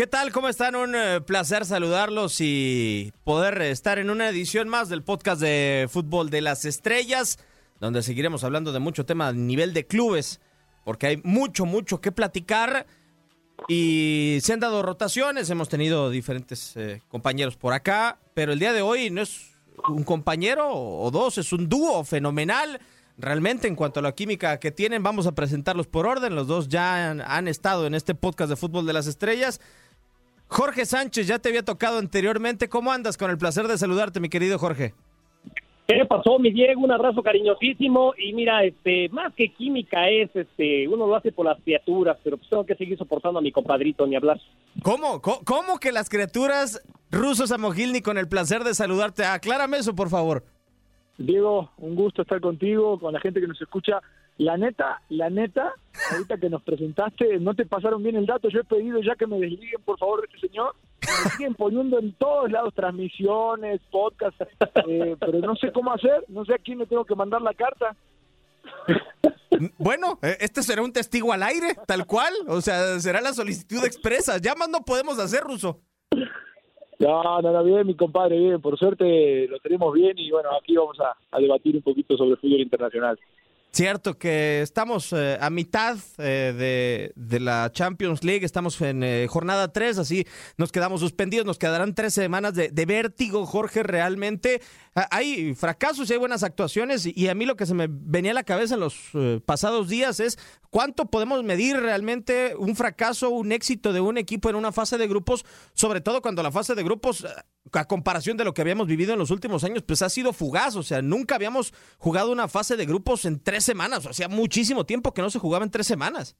¿Qué tal? ¿Cómo están? Un eh, placer saludarlos y poder estar en una edición más del podcast de Fútbol de las Estrellas, donde seguiremos hablando de mucho tema a nivel de clubes, porque hay mucho, mucho que platicar y se han dado rotaciones, hemos tenido diferentes eh, compañeros por acá, pero el día de hoy no es un compañero o dos, es un dúo fenomenal. Realmente, en cuanto a la química que tienen, vamos a presentarlos por orden. Los dos ya han, han estado en este podcast de Fútbol de las Estrellas. Jorge Sánchez, ya te había tocado anteriormente. ¿Cómo andas? Con el placer de saludarte, mi querido Jorge. ¿Qué pasó, mi Diego? Un abrazo cariñosísimo. Y mira, este, más que química es, este, uno lo hace por las criaturas, pero pues tengo que seguir soportando a mi compadrito, ni hablar. ¿Cómo? ¿Cómo, cómo que las criaturas rusos Samogilny con el placer de saludarte? Aclárame eso, por favor. Diego, un gusto estar contigo, con la gente que nos escucha. La neta, la neta, ahorita que nos presentaste, no te pasaron bien el dato. Yo he pedido ya que me desliguen, por favor, de este señor. Me siguen poniendo en todos lados transmisiones, podcasts, eh, pero no sé cómo hacer, no sé a quién me tengo que mandar la carta. Bueno, eh, este será un testigo al aire, tal cual. O sea, será la solicitud expresa. Ya más no podemos hacer, Ruso. No, no, no, bien, mi compadre, bien. Por suerte lo tenemos bien y bueno, aquí vamos a, a debatir un poquito sobre fútbol internacional. Cierto que estamos eh, a mitad eh, de, la Champions League, estamos en eh, jornada 3, así nos quedamos suspendidos, nos quedarán tres semanas de vértigo, Jorge, realmente. Ah, Hay fracasos y hay buenas actuaciones y, a mí lo que se me venía a la cabeza en los eh, pasados días es cuánto podemos medir realmente un fracaso, un éxito de un equipo en una fase de grupos, sobre todo cuando la fase de grupos, eh, a comparación de lo que habíamos vivido en los últimos años, pues ha sido fugaz, o sea, nunca habíamos jugado una fase de grupos en tres semanas, o sea, muchísimo tiempo que no se jugaba en tres semanas.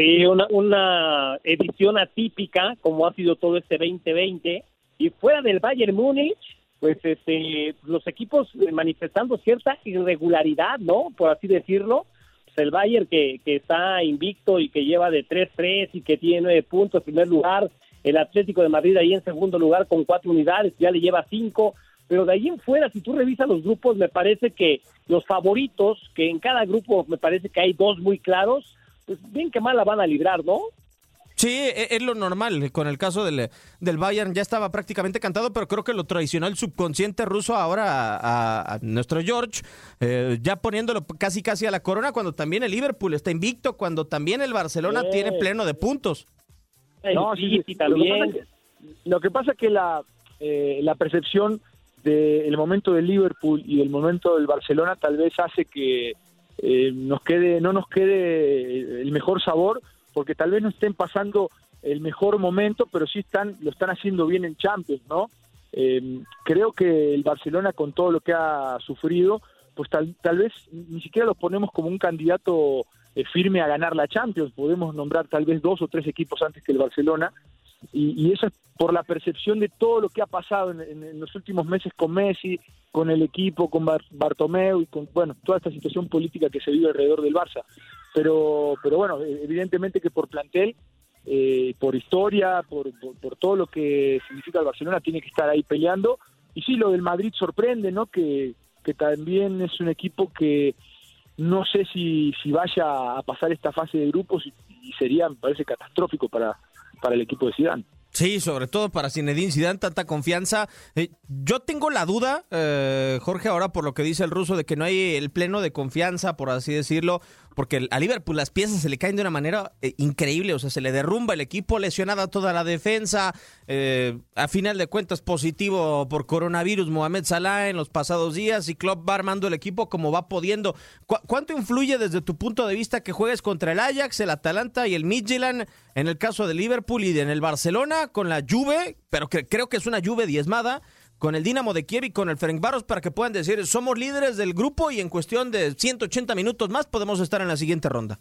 Sí, una, una edición atípica, como ha sido todo este 2020. Y fuera del Bayern Múnich, pues este, los equipos eh, manifestando cierta irregularidad, ¿no? Por así decirlo. Pues el Bayern que, que está invicto y que lleva de 3-3 y que tiene nueve puntos en primer lugar. El Atlético de Madrid ahí en segundo lugar con cuatro unidades, ya le lleva cinco. Pero de ahí en fuera, si tú revisas los grupos, me parece que los favoritos, que en cada grupo me parece que hay dos muy claros, pues bien que mal la van a librar, ¿no? Sí, e- es lo normal. Con el caso del, del Bayern ya estaba prácticamente cantado, pero creo que lo traicionó el subconsciente ruso ahora a, a- a nuestro George, eh, ya poniéndolo casi casi a la corona, cuando también el Liverpool está invicto, cuando también el Barcelona Sí. tiene pleno de puntos. El No, sí, sí. también. Lo que pasa es que, lo que pasa es que la, eh, la percepción del momento del Liverpool y del momento del Barcelona tal vez hace que eh, nos quede, no nos quede el mejor sabor, porque tal vez no estén pasando el mejor momento, pero sí están, lo están haciendo bien en Champions, ¿no? Eh, creo que el Barcelona con todo lo que ha sufrido, pues tal, tal vez ni siquiera lo ponemos como un candidato eh, firme a ganar la Champions. Podemos nombrar tal vez dos o tres equipos antes que el Barcelona. Y, eso es por la percepción de todo lo que ha pasado en- en los últimos meses con Messi, con el equipo, con Bar- Bartomeu y con bueno toda esta situación política que se vive alrededor del Barça. Pero, pero bueno, eh, evidentemente que por plantel, eh, por historia, por, por, todo lo que significa el Barcelona, tiene que estar ahí peleando. Y sí, lo del Madrid sorprende, ¿no? Que, que también es un equipo que no sé si, si vaya a pasar esta fase de grupos y, y sería, me parece, catastrófico para, para el equipo de Zidane. Sí, sobre todo para Zinedine Zidane, tanta confianza. Eh, yo tengo la duda, eh, Jorge, ahora por lo que dice el ruso, de que no hay el pleno de confianza, por así decirlo, porque a Liverpool las piezas se le caen de una manera eh, increíble, o sea, se le derrumba el equipo, lesionada toda la defensa, eh, a final de cuentas positivo por coronavirus Mohamed Salah en los pasados días y Klopp va armando el equipo como va pudiendo. ¿Cu- ¿Cuánto influye desde tu punto de vista que juegues contra el Ajax, el Atalanta y el Midtjylland en el caso de Liverpool y en el Barcelona con la Juve, pero que creo que es una Juve diezmada, con el Dinamo de Kiev y con el Ferencváros para que puedan decir somos líderes del grupo y en cuestión de 180 minutos más podemos estar en la siguiente ronda?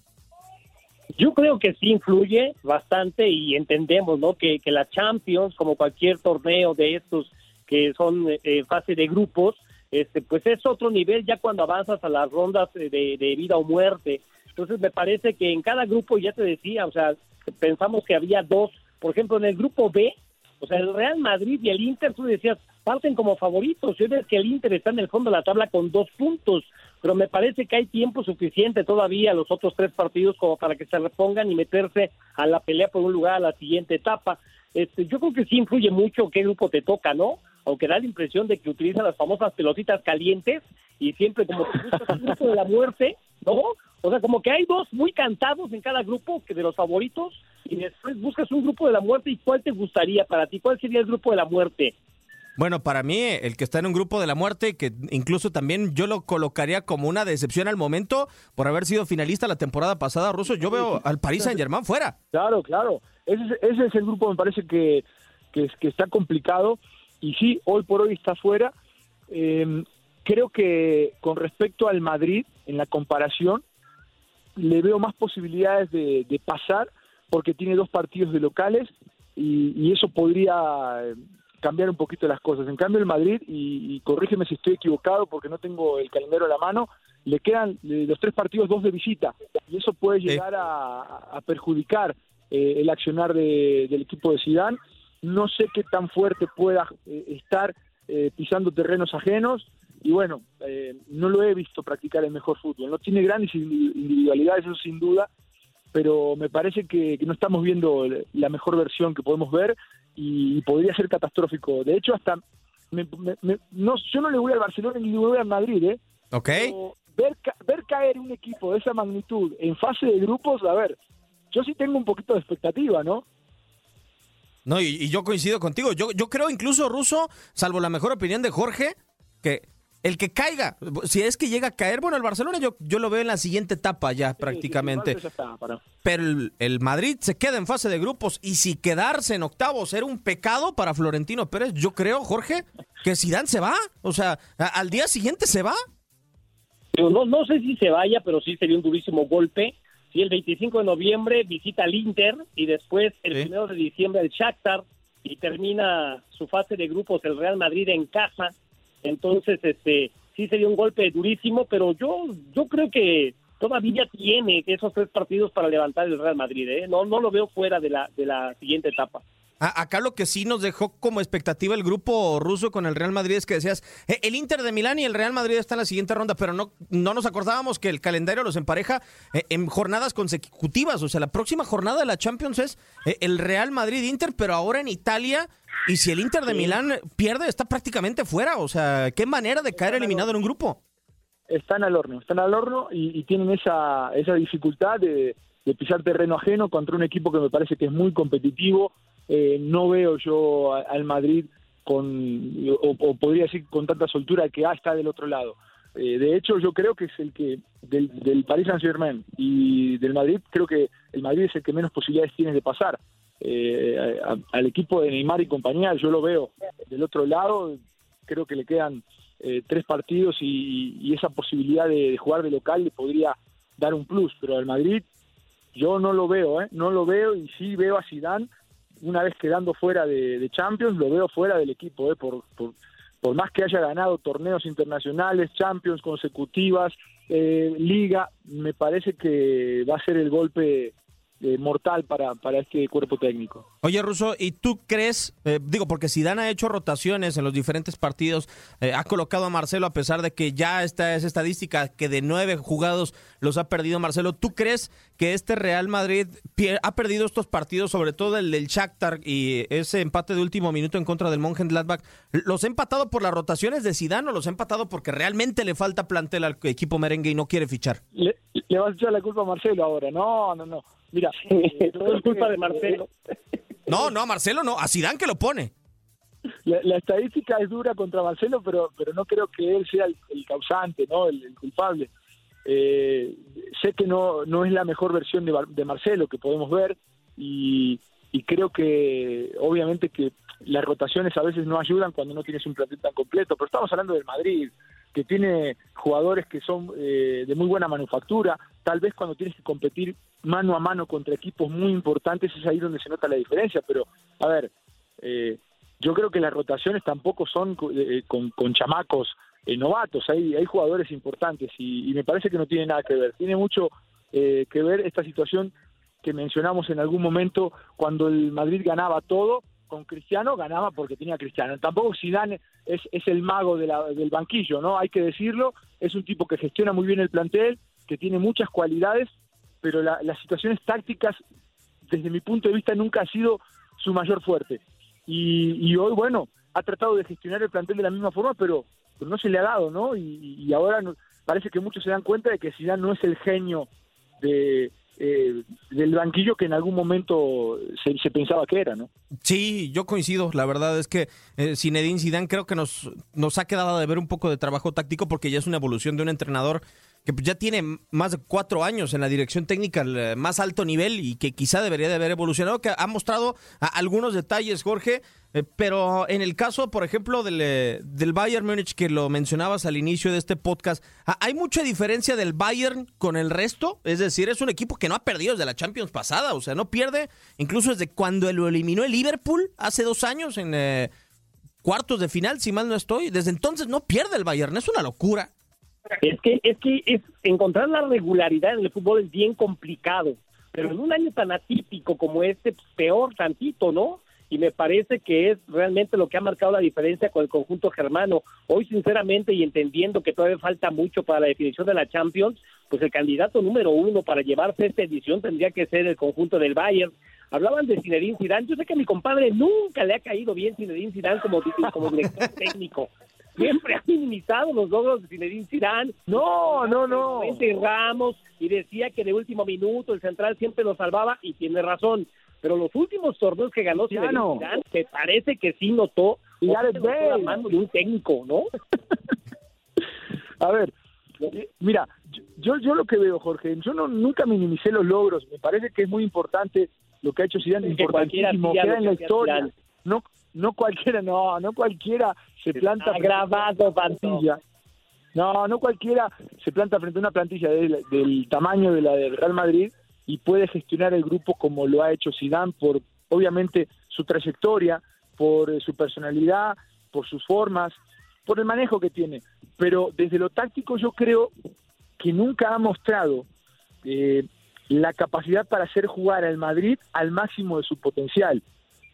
Yo creo que sí influye bastante y entendemos, ¿no? Que, la Champions, como cualquier torneo de estos que son eh, fase de grupos, este, pues es otro nivel ya cuando avanzas a las rondas de, de vida o muerte. Entonces me parece que en cada grupo, ya te decía, o sea, pensamos que había dos, por ejemplo, en el grupo B, o sea, el Real Madrid y el Inter, tú decías, parten como favoritos. Yo ves que el Inter está en el fondo de la tabla con dos puntos, pero me parece que hay tiempo suficiente todavía los otros tres partidos como para que se repongan y meterse a la pelea por un lugar a la siguiente etapa. Este, yo creo que sí influye mucho qué grupo te toca, ¿no? Aunque da la impresión de que utilizan las famosas pelotitas calientes y siempre como que un grupo de la muerte, ¿no? O sea, como que hay dos muy cantados en cada grupo que de los favoritos y después buscas un grupo de la muerte y cuál te gustaría para ti, cuál sería el grupo de la muerte. Bueno, para mí, el que está en un grupo de la muerte, que incluso también yo lo colocaría como una decepción al momento por haber sido finalista la temporada pasada, Russo, yo veo al Paris Saint Germain fuera. Claro, claro. Ese, ese es el grupo, me parece que, que, está complicado y sí, hoy por hoy está fuera. Eh, creo que con respecto al Madrid, en la comparación, le veo más posibilidades de, de pasar porque tiene dos partidos de locales y, y eso podría cambiar un poquito las cosas. En cambio, el Madrid, y, y, corrígeme si estoy equivocado porque no tengo el calendario a la mano, le quedan eh, los tres partidos, dos de visita, y eso puede llegar a, a, perjudicar eh, el accionar de, del equipo de Sidán. No sé qué tan fuerte pueda eh, estar pisando terrenos ajenos, y bueno, no lo he visto practicar el mejor fútbol. No tiene grandes individualidades, eso sin duda, pero me parece que, que, no estamos viendo la mejor versión que podemos ver y podría ser catastrófico. De hecho, hasta me, me, me, no, yo no le voy al Barcelona ni le voy al Madrid, ¿eh? Ok. ver, ver caer un equipo de esa magnitud en fase de grupos, a ver, yo sí tengo un poquito de expectativa, ¿no? No, y, y yo coincido contigo. Yo, yo creo incluso, Ruso, salvo la mejor opinión de Jorge, que el que caiga, si es que llega a caer, bueno, el Barcelona yo, yo lo veo en la siguiente etapa ya sí, prácticamente. Pero el, el, Madrid se queda en fase de grupos y si quedarse en octavos era un pecado para Florentino Pérez, yo creo, Jorge, que Zidane se va. O sea, a, al día siguiente se va. No, no sé si se vaya, pero sí sería un durísimo golpe. Si el 25 de noviembre visita al Inter y después el sí. 1 de diciembre el Shakhtar y termina su fase de grupos el Real Madrid en casa entonces, este, sí sería un golpe durísimo, pero yo, yo creo que todavía tiene esos tres partidos para levantar el Real Madrid, ¿eh? No, no lo veo fuera de la, de la siguiente etapa. Acá lo que sí nos dejó como expectativa el grupo ruso con el Real Madrid es que decías, eh, el Inter de Milán y el Real Madrid están en la siguiente ronda, pero no, no nos acordábamos que el calendario los empareja eh, en jornadas consecutivas. O sea, la próxima jornada de la Champions es eh, el Real Madrid-Inter, pero ahora en Italia. Y si el Inter de sí. Milán pierde, está prácticamente fuera. O sea, qué manera de caer eliminado en un grupo. Están al horno, están al horno y, y tienen esa, esa dificultad de, de pisar terreno ajeno contra un equipo que me parece que es muy competitivo, eh, no veo yo al Madrid con, o, podría decir con tanta soltura que ah, está del otro lado. Eh, de hecho, yo creo que es el que, del, del Paris Saint Germain y del Madrid, creo que el Madrid es el que menos posibilidades tiene de pasar. Eh, al equipo de Neymar y compañía, yo lo veo del otro lado, creo que le quedan eh, tres partidos y, y, esa posibilidad de, de jugar de local le podría dar un plus, pero al Madrid yo no lo veo, ¿eh? no lo veo y sí veo a Zidane una vez quedando fuera de, Champions, lo veo fuera del equipo, ¿eh? por, por, por, más que haya ganado torneos internacionales, Champions consecutivas, eh, Liga, me parece que va a ser el golpe eh, mortal para, para este cuerpo técnico. Oye, Russo, ¿y tú crees, eh, digo, porque Zidane ha hecho rotaciones en los diferentes partidos, eh, ha colocado a Marcelo a pesar de que ya está esa estadística que de nueve jugados los ha perdido Marcelo, ¿tú crees que este Real Madrid ha perdido estos partidos, sobre todo el del Shakhtar y ese empate de último minuto en contra del Mönchengladbach, los ha empatado por las rotaciones de Zidane o los ha empatado porque realmente le falta plantel al equipo merengue y no quiere fichar? Le, le vas a echar la culpa a Marcelo ahora, no, no, no. Mira, eh, todo es culpa de Marcelo. No, no, a Marcelo no, a Zidane que lo pone. La, la, estadística es dura contra Marcelo, pero pero no creo que él sea el, el causante, no, el, el culpable. Eh, sé que no no es la mejor versión de, de Marcelo que podemos ver y, y, creo que obviamente que las rotaciones a veces no ayudan cuando no tienes un plantel tan completo, pero estamos hablando del Madrid, que tiene jugadores que son eh, de muy buena manufactura, tal vez cuando tienes que competir mano a mano contra equipos muy importantes es ahí donde se nota la diferencia. Pero, a ver, eh, yo creo que las rotaciones tampoco son eh, con, con, chamacos eh, novatos, hay, hay jugadores importantes y, y, me parece que no tiene nada que ver. Tiene mucho eh, que ver esta situación que mencionamos en algún momento cuando el Madrid ganaba todo con Cristiano, ganaba porque tenía Cristiano. Tampoco Zidane es, es el mago de la, del banquillo, ¿no? Hay que decirlo, es un tipo que gestiona muy bien el plantel, que tiene muchas cualidades, pero la, las situaciones tácticas, desde mi punto de vista, nunca ha sido su mayor fuerte. Y, y, hoy, bueno, ha tratado de gestionar el plantel de la misma forma, pero, pero no se le ha dado, ¿no? Y, ahora no, parece que muchos se dan cuenta de que Zidane no es el genio de, eh, del banquillo que en algún momento se, se, pensaba que era, ¿no? Sí, yo coincido. La verdad es que eh, Zinedine Zidane creo que nos, nos ha quedado de ver un poco de trabajo táctico porque ya es una evolución de un entrenador que ya tiene más de cuatro años en la dirección técnica al más alto nivel y que quizá debería de haber evolucionado, que ha mostrado algunos detalles, Jorge, eh, pero en el caso, por ejemplo, del, eh, del Bayern Múnich, que lo mencionabas al inicio de este podcast, ¿hay mucha diferencia del Bayern con el resto? Es decir, es un equipo que no ha perdido desde la Champions pasada, o sea, no pierde, incluso desde cuando lo eliminó el Liverpool hace dos años en eh, cuartos de final, si mal no estoy, desde entonces no pierde el Bayern, es una locura. Es que, es que es encontrar la regularidad en el fútbol es bien complicado, pero en un año tan atípico como este, pues, peor tantito, ¿no? Y me parece que es realmente lo que ha marcado la diferencia con el conjunto germano. Hoy, sinceramente, y entendiendo que todavía falta mucho para la definición de la Champions, pues el candidato número uno para llevarse esta edición tendría que ser el conjunto del Bayern. Hablaban de Zinedine Zidane. Yo sé que a mi compadre nunca le ha caído bien Zinedine Zidane como, como director técnico siempre ha minimizado los logros de Zinedine Zidane. No, no, no. Ramos y decía que de último minuto el central siempre lo salvaba y tiene razón. Pero los últimos torneos que ganó Zinedine no. Zidane, te parece que sí notó y ya la mano de un técnico, ¿no? A ver, mira, yo yo lo que veo, Jorge, yo no nunca minimicé los logros. Me parece que es muy importante lo que ha hecho Zidane, importantísimo, queda en la historia. No, no cualquiera, no, no cualquiera se planta grabado plantilla. No, no cualquiera se planta frente a una plantilla del, del, tamaño de la del Real Madrid y puede gestionar el grupo como lo ha hecho Zidane por obviamente su trayectoria, por eh, su personalidad, por sus formas, por el manejo que tiene. Pero desde lo táctico yo creo que nunca ha mostrado eh, la capacidad para hacer jugar al Madrid al máximo de su potencial.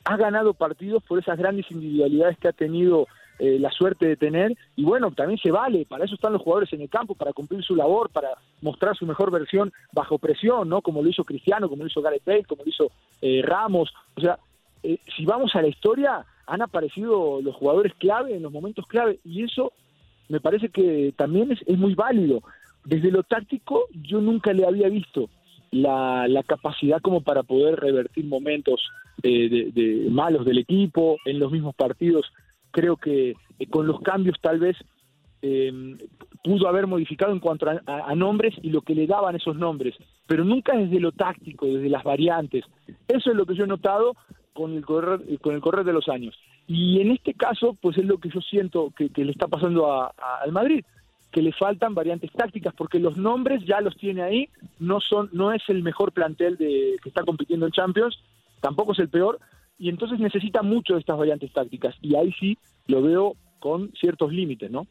Ha ganado partidos por esas grandes individualidades que ha tenido eh, la suerte de tener y bueno, también se vale, para eso están los jugadores en el campo, para cumplir su labor, para mostrar su mejor versión bajo presión, ¿no? Como lo hizo Cristiano, como lo hizo Gareth Bale, como lo hizo eh, Ramos, o sea, eh, si vamos a la historia, han aparecido los jugadores clave en los momentos clave y eso me parece que también es, es muy válido. Desde lo táctico yo nunca le había visto la, la capacidad como para poder revertir momentos eh, de, de malos del equipo en los mismos partidos creo que eh, con los cambios tal vez eh, pudo haber modificado en cuanto a, a, nombres y lo que le daban esos nombres, pero nunca desde lo táctico, desde las variantes. Eso es lo que yo he notado con el correr, con el correr de los años. Y en este caso, pues es lo que yo siento que, que le está pasando a, al Madrid, que le faltan variantes tácticas, porque los nombres ya los tiene ahí, no son, no es el mejor plantel de que está compitiendo en Champions, tampoco es el peor, y entonces necesita mucho de estas variantes tácticas y ahí sí lo veo con ciertos límites, ¿no?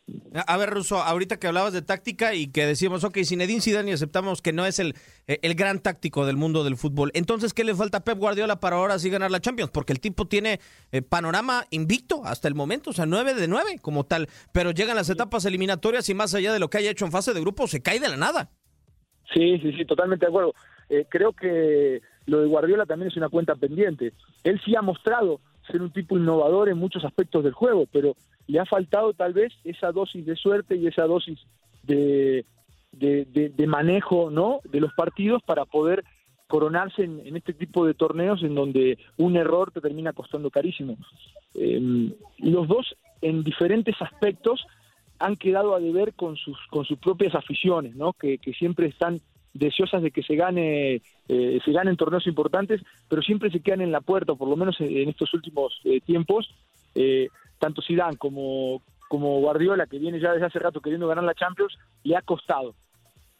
A ver, Russo, ahorita que hablabas de táctica y que decíamos, ok, Zinedine Zidane y aceptamos que no es el, el gran táctico del mundo del fútbol, entonces, ¿qué le falta a Pep Guardiola para ahora sí ganar la Champions? Porque el tipo tiene eh, panorama invicto hasta el momento, o sea, 9 de 9 como tal, pero llegan las etapas eliminatorias y más allá de lo que haya hecho en fase de grupo, se cae de la nada. Sí, sí, sí, totalmente de acuerdo. Eh, creo que lo de Guardiola también es una cuenta pendiente. Él sí ha mostrado ser un tipo innovador en muchos aspectos del juego, pero le ha faltado tal vez esa dosis de suerte y esa dosis de, de, manejo ¿no? de los partidos para poder coronarse en, este tipo de torneos en donde un error te termina costando carísimo. Eh, los dos en diferentes aspectos han quedado a deber con sus con sus propias aficiones, ¿no? Que, siempre están deseosas de que se gane eh, se ganen torneos importantes, pero siempre se quedan en la puerta, por lo menos en, en estos últimos eh, tiempos, eh, tanto Zidane como como Guardiola, que viene ya desde hace rato queriendo ganar la Champions, le ha costado.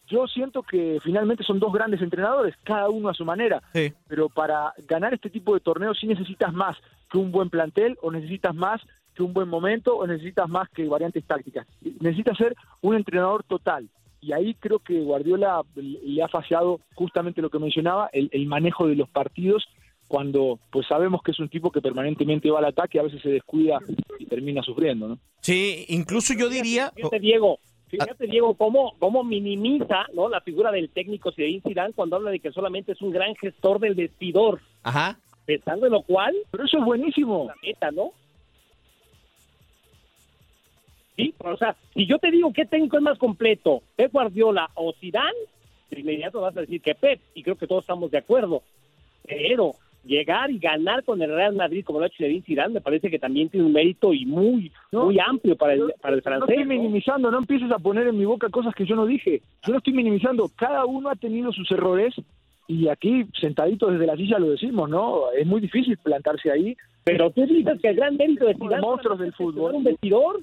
yo siento que finalmente son dos grandes entrenadores, cada uno a su manera, Sí. pero para ganar este tipo de torneos sí necesitas más que un buen plantel o necesitas más que un buen momento o necesitas más que variantes tácticas. Necesitas ser un entrenador total. Y ahí creo que Guardiola le ha fallado justamente lo que mencionaba, el, el manejo de los partidos, cuando pues sabemos que es un tipo que permanentemente va al ataque, a veces se descuida y termina sufriendo, ¿no? Sí, incluso yo diría... Fíjate, Diego, fíjate, Diego, cómo, cómo minimiza ¿no? la figura del técnico Zinedine Zidane cuando habla de que solamente es un gran gestor del vestidor, Ajá. pensando en lo cual, Pero eso es buenísimo. la meta, ¿no? Sí, o sea, si yo te digo qué técnico es más completo, Pep Guardiola o Zidane, de inmediato vas a decir que Pep, y creo que todos estamos de acuerdo. Pero llegar y ganar con el Real Madrid como lo ha hecho Zinedine Zidane me parece que también tiene un mérito y muy No, muy amplio para el, para el No francés. estoy ¿no? minimizando, no empieces a poner en mi boca cosas que yo no dije. Yo no estoy minimizando. Cada uno ha tenido sus errores y aquí, sentaditos desde la silla, lo decimos, ¿no? Es muy difícil plantarse ahí. Pero tú dices que el gran mérito de Zidane monstruos del fútbol. un vestidor.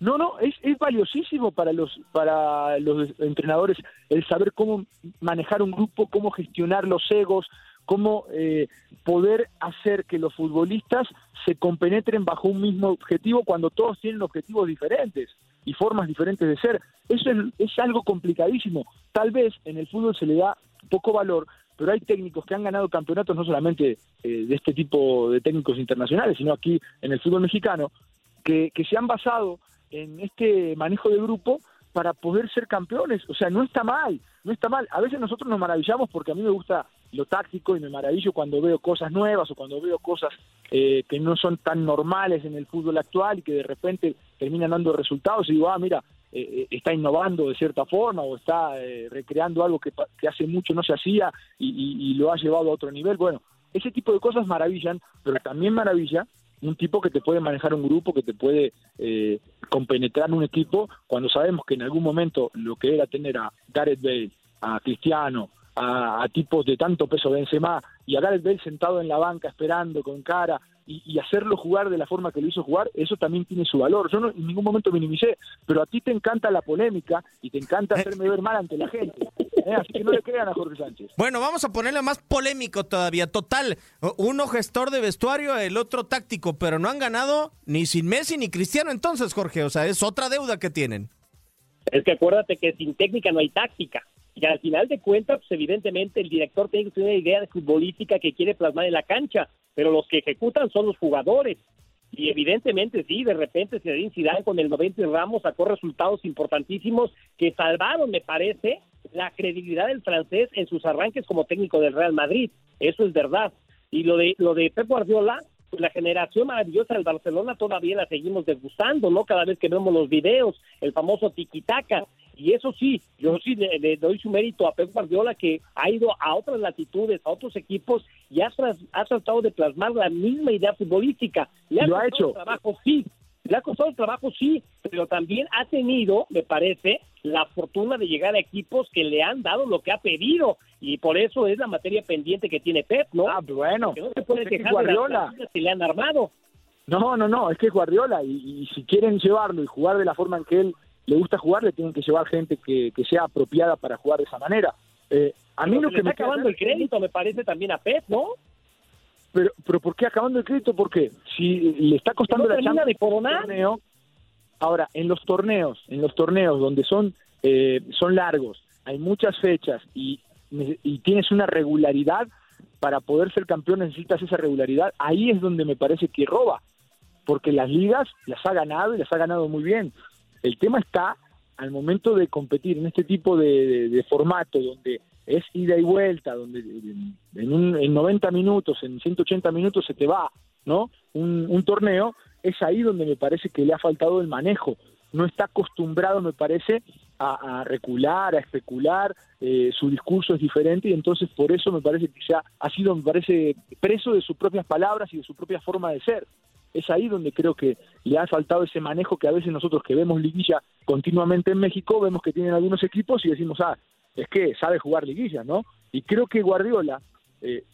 No, no, es, es valiosísimo para los, para los entrenadores el saber cómo manejar un grupo, cómo gestionar los egos, cómo eh, poder hacer que los futbolistas se compenetren bajo un mismo objetivo cuando todos tienen objetivos diferentes y formas diferentes de ser. Eso es, algo complicadísimo. Tal vez en el fútbol se le da poco valor, pero hay técnicos que han ganado campeonatos no solamente eh, de este tipo de técnicos internacionales, sino aquí en el fútbol mexicano, que, que se han basado en este manejo de grupo para poder ser campeones. O sea, no está mal, no está mal. A veces nosotros nos maravillamos porque a mí me gusta lo táctico y me maravillo cuando veo cosas nuevas o cuando veo cosas eh, que no son tan normales en el fútbol actual y que de repente terminan dando resultados y digo, ah, mira, eh, eh, está innovando de cierta forma o está eh, recreando algo que, hace mucho no se hacía y lo ha llevado a otro nivel. Bueno, ese tipo de cosas maravillan, pero también maravilla un tipo que te puede manejar un grupo, que te puede eh, compenetrar un equipo, cuando sabemos que en algún momento lo que era tener a Gareth Bale, a Cristiano, a, a tipos de tanto peso Benzema y a Gareth Bale sentado en la banca esperando con cara y, y hacerlo jugar de la forma que lo hizo jugar, eso también tiene su valor. Yo no, en ningún momento minimicé, pero a ti te encanta la polémica y te encanta hacerme ver mal ante la gente. ¿eh? Así que no le crean a Jorge Sánchez. Bueno, vamos a ponerle más polémico todavía. Total, uno gestor de vestuario, el otro táctico, pero no han ganado ni sin Messi ni Cristiano entonces, Jorge. O sea, es otra deuda que tienen. Es que acuérdate que sin técnica no hay táctica. Y al final de cuentas, pues evidentemente el director tiene que tener una idea de futbolística que quiere plasmar en la cancha, pero los que ejecutan son los jugadores. Y evidentemente sí, de repente Zinedine Zidane con el 90 y Ramos sacó resultados importantísimos que salvaron, me parece, la credibilidad del francés en sus arranques como técnico del Real Madrid. Eso es verdad. Y lo de lo de Pep Guardiola, pues la generación maravillosa del Barcelona todavía la seguimos degustando, ¿no? Cada vez que vemos los videos, el famoso tiquitaca. Y eso sí, yo sí le, le doy su mérito a Pep Guardiola que ha ido a otras latitudes, a otros equipos y ha, tras- ha tratado de plasmar la misma idea futbolística. Le Lo ha hecho. trabajo, sí. Le ha costado el trabajo, sí, pero también ha tenido, me parece, la fortuna de llegar a equipos que le han dado lo que ha pedido. Y por eso es la materia pendiente que tiene Pep, ¿no? Ah, bueno, que no se puede que quejar de las Guardiola. que le han armado. No, no, no, es que es Guardiola y, y si quieren llevarlo y jugar de la forma en que él le gusta jugar, le tienen que llevar gente que, que sea apropiada para jugar de esa manera. Eh, a mí Pero lo que le me está acabando el crédito, me parece también a Pep, ¿no? Pero, pero ¿por qué acabando el crédito? ¿Por qué? Si le está costando no la Champions de coronar. torneo, ahora en los torneos, en los torneos donde son eh, son largos, hay muchas fechas y, y tienes una regularidad para poder ser campeón necesitas esa regularidad. Ahí es donde me parece que roba, porque las ligas las ha ganado y las ha ganado muy bien. El tema está al momento de competir en este tipo de, de- formato donde es ida y vuelta, donde en, un, en 90 minutos, en 180 minutos se te va, ¿no? Un, torneo, es ahí donde me parece que le ha faltado el manejo. No está acostumbrado, me parece, a, recular, a especular, eh, su discurso es diferente y entonces por eso me parece que ha, ha sido, me parece, preso de sus propias palabras y de su propia forma de ser. Es ahí donde creo que le ha faltado ese manejo que a veces nosotros que vemos liguilla continuamente en México, vemos que tienen algunos equipos y decimos, ah, es que sabe jugar liguilla, ¿no? Y creo que Guardiola eh,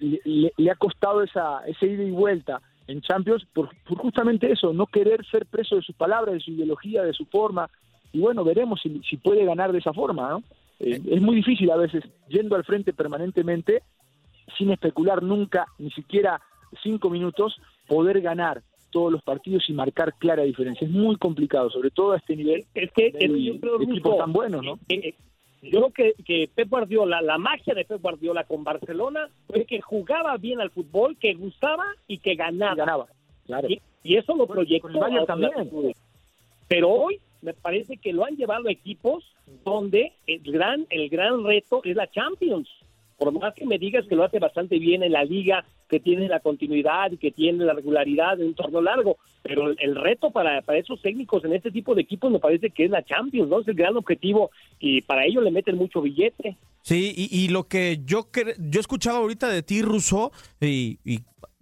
le, ha costado esa, ese ida y vuelta en Champions por, por justamente eso, no querer ser preso de sus palabras, de su ideología, de su forma. y bueno, veremos si, si puede ganar de esa forma, ¿no? Eh, es muy difícil a veces, yendo al frente permanentemente, sin especular nunca, ni siquiera cinco minutos, poder ganar todos los partidos y marcar clara diferencia. Es muy complicado, sobre todo a este nivel. Es que de yo creo, equipos Ruso, tan buenos, ¿no? eh, eh, yo creo que, que Pep Guardiola, la magia de Pep Guardiola con Barcelona fue que jugaba bien al fútbol, que gustaba y que ganaba. Y ganaba, claro. Y, y eso lo proyectó. otras también. Pero hoy me parece que lo han llevado a equipos donde el gran, el gran reto es la Champions. Por más que me digas que lo hace bastante bien en la liga, que tiene la continuidad y que tiene la regularidad de un torneo largo, pero el, reto para, para esos técnicos en este tipo de equipos me parece que es la Champions, ¿no? Es el gran objetivo y para ello le meten mucho billete. Sí, y, lo que yo yo escuchaba ahorita de ti, Russo, y,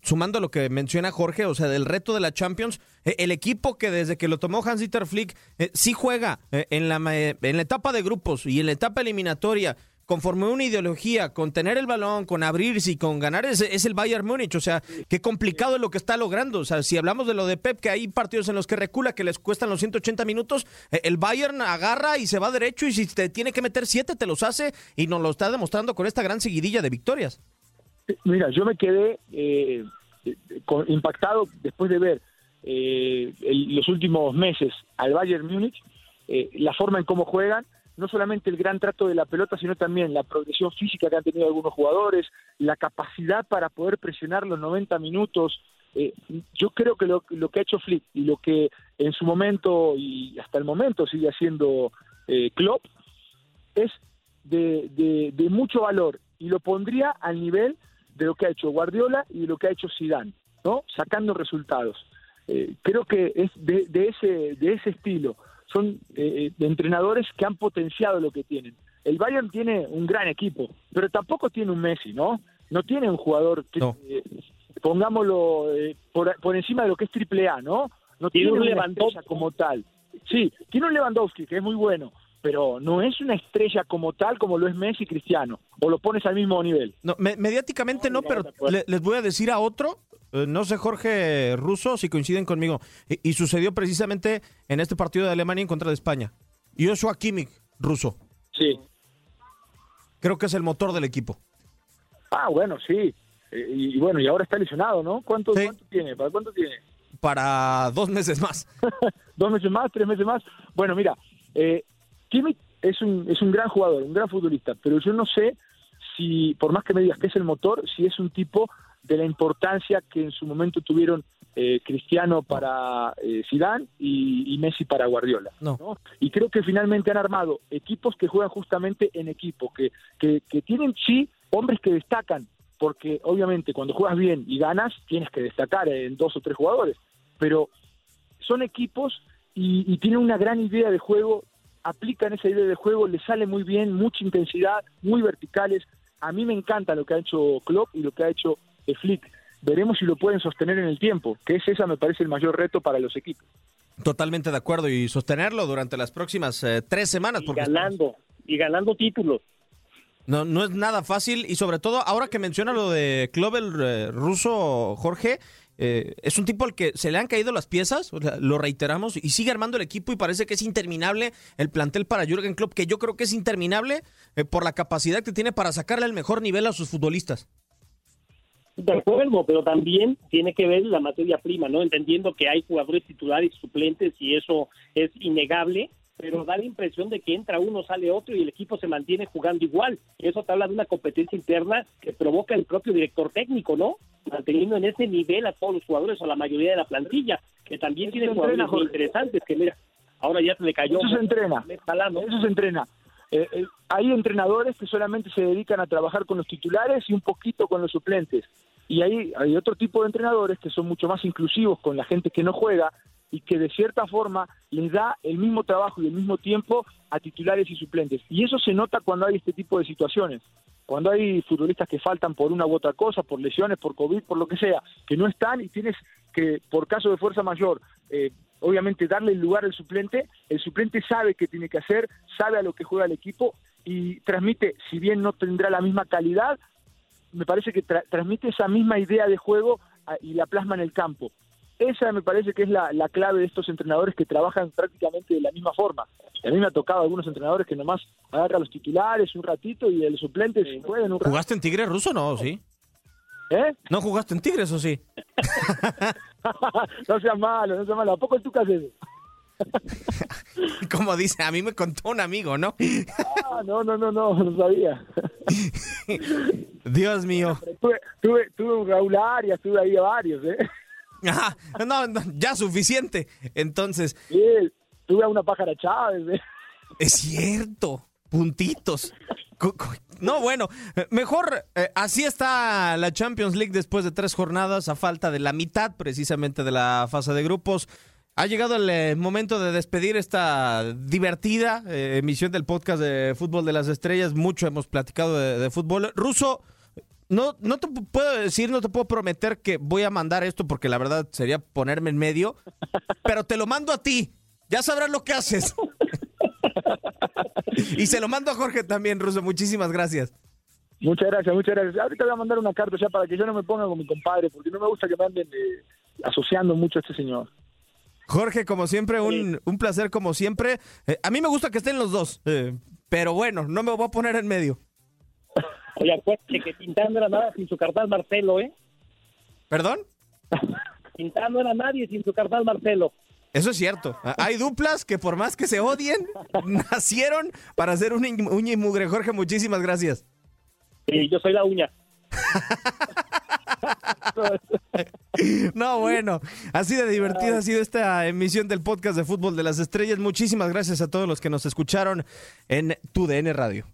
sumando a lo que menciona Jorge, o sea, del reto de la Champions, eh, el equipo que desde que lo tomó Hans-Dieter Flick eh, sí juega eh, en, la, en la etapa de grupos y en la etapa eliminatoria conforme una ideología, con tener el balón, con abrirse y con ganar, es, es el Bayern Múnich. O sea, qué complicado es lo que está logrando. O sea, si hablamos de lo de Pep, que hay partidos en los que recula, que les cuestan los 180 minutos, eh, el Bayern agarra y se va derecho y si te tiene que meter siete, te los hace y nos lo está demostrando con esta gran seguidilla de victorias. Mira, yo me quedé eh, impactado después de ver eh, los últimos meses al Bayern Múnich, eh, la forma en cómo juegan, no solamente el gran trato de la pelota, sino también la progresión física que han tenido algunos jugadores, la capacidad para poder presionar los 90 minutos. Eh, yo creo que lo, que ha hecho Flick y lo que en su momento y hasta el momento sigue haciendo eh, Klopp es de, de- de mucho valor y lo pondría al nivel de lo que ha hecho Guardiola y de lo que ha hecho Zidane, ¿no? Sacando resultados. Eh, creo que es de, de ese de ese estilo. Son eh, de entrenadores que han potenciado lo que tienen. El Bayern tiene un gran equipo, pero tampoco tiene un Messi, ¿no? No tiene un jugador que, No. eh, pongámoslo eh, por, por encima de lo que es triple A, ¿no? No Tiene tiene, un Lewandowski. como tal. Sí, tiene un Lewandowski que es muy bueno, pero no es una estrella como tal como lo es Messi y Cristiano. O lo pones al mismo nivel. No, me- mediáticamente no, No, pero le- les voy a decir a otro, eh, no sé Jorge Russo si coinciden conmigo, y, y sucedió precisamente en este partido de Alemania en contra de España. Joshua Kimmich, ruso, Sí. creo que es el motor del equipo. Ah, bueno, sí. Eh, y, y bueno, y ahora está lesionado, ¿no? ¿Cuánto, Sí. cuánto tiene? ¿Para cuánto tiene? Para dos meses más. ¿Dos meses más? ¿Tres meses más? Bueno, mira, eh, Kimmich es un, es un gran jugador, un gran futbolista, pero yo no sé si, por más que me digas que es el motor, si es un tipo de la importancia que en su momento tuvieron eh, Cristiano para eh, Zidane y, y Messi para Guardiola. No. ¿no? Y creo que finalmente han armado equipos que juegan justamente en equipo, que, que, que tienen sí hombres que destacan, porque obviamente cuando juegas bien y ganas, tienes que destacar en dos o tres jugadores, pero son equipos y, y tienen una gran idea de juego, aplican esa idea de juego, les sale muy bien, mucha intensidad, muy verticales. A mí me encanta lo que ha hecho Klopp y lo que ha hecho eh, Flick. Veremos si lo pueden sostener en el tiempo, que es esa me parece el mayor reto para los equipos. Totalmente de acuerdo y sostenerlo durante las próximas eh, tres semanas. Y Porque ganando, y ganando títulos. no, no es nada fácil y sobre todo ahora que menciona lo de Club el eh, ruso Jorge, eh, es un tipo al que se le han caído las piezas, o sea, lo reiteramos, y sigue armando el equipo y parece que es interminable el plantel para Jürgen Klopp, que yo creo que es interminable eh, por la capacidad que tiene para sacarle el mejor nivel a sus futbolistas. De acuerdo, pero también tiene que ver la materia prima, ¿no? Entendiendo que hay jugadores titulares suplentes y eso es innegable, pero da la impresión de que entra uno, sale otro y el equipo se mantiene jugando igual. Eso te habla de una competencia interna que provoca el propio director técnico, ¿no? Manteniendo en ese nivel a todos los jugadores o a la mayoría de la plantilla, que también tiene jugadores entrena, muy Jorge. interesantes, que mira, ahora ya se le cayó. Eso se entrena. Eso se entrena. Eh, eh, hay entrenadores que solamente se dedican a trabajar con los titulares y un poquito con los suplentes. Y hay, hay otro tipo de entrenadores que son mucho más inclusivos con la gente que no juega y que de cierta forma les da el mismo trabajo y el mismo tiempo a titulares y suplentes. Y eso se nota cuando hay este tipo de situaciones. Cuando hay futbolistas que faltan por una u otra cosa, por lesiones, por COVID, por lo que sea, que no están y tienes que, por caso de fuerza mayor, eh, obviamente darle el lugar al suplente, el suplente sabe qué tiene que hacer, sabe a lo que juega el equipo y transmite, si bien no tendrá la misma calidad, me parece que tra- transmite esa misma idea de juego ah, y la plasma en el campo. esa me parece que es la, la clave de estos entrenadores que trabajan prácticamente de la misma forma. A mí me ha tocado algunos entrenadores que nomás agarran los titulares un ratito y el suplente se juegan un rato. ¿Jugaste en Tigres ruso? No, sí. ¿Eh? ¿No jugaste en Tigres o sí? no seas malo, no seas malo. ¿A poco tú qué haces? Como dice, a mí me contó un amigo, ¿no? Ah, no, no, no, no, no sabía. Dios mío. tuve, tuve, tuve un Raúl Arias, tuve ahí a varios, ¿eh? Ajá, no, no, ya suficiente. Entonces, Sí, tuve a una pájara Chávez, ¿eh? es cierto, puntitos. No, bueno, eh, mejor eh, así está la Champions League después de tres jornadas a falta de la mitad precisamente de la fase de grupos. Ha llegado el eh, momento de despedir esta divertida emisión del podcast de Fútbol de las Estrellas. Mucho hemos platicado de, de fútbol. Ruso, no, no te pu- puedo decir, no te puedo prometer que voy a mandar esto porque la verdad sería ponerme en medio, pero te lo mando a ti. Ya sabrás lo que haces. y se lo mando a Jorge también, Ruso. Muchísimas gracias. Muchas gracias, muchas gracias. Ahorita voy a mandar una carta ya para que yo no me ponga con mi compadre, porque no me gusta que me anden eh, asociando mucho a este señor. Jorge, como siempre, un, un placer como siempre. Eh, a mí me gusta que estén los dos, eh, pero bueno, no me voy a poner en medio. Oye, acuérdate que Tintán no era nada sin su carnal Marcelo, ¿eh? ¿Perdón? Tintán no era nadie sin su carnal Marcelo. Eso es cierto. Hay duplas que por más que se odien, nacieron para hacer un uña y mugre. Jorge, muchísimas gracias. Sí, yo soy la uña. No, bueno, así de divertida ha sido esta emisión del podcast de Fútbol de las Estrellas. Muchísimas gracias a todos los que nos escucharon en Tu DN Radio.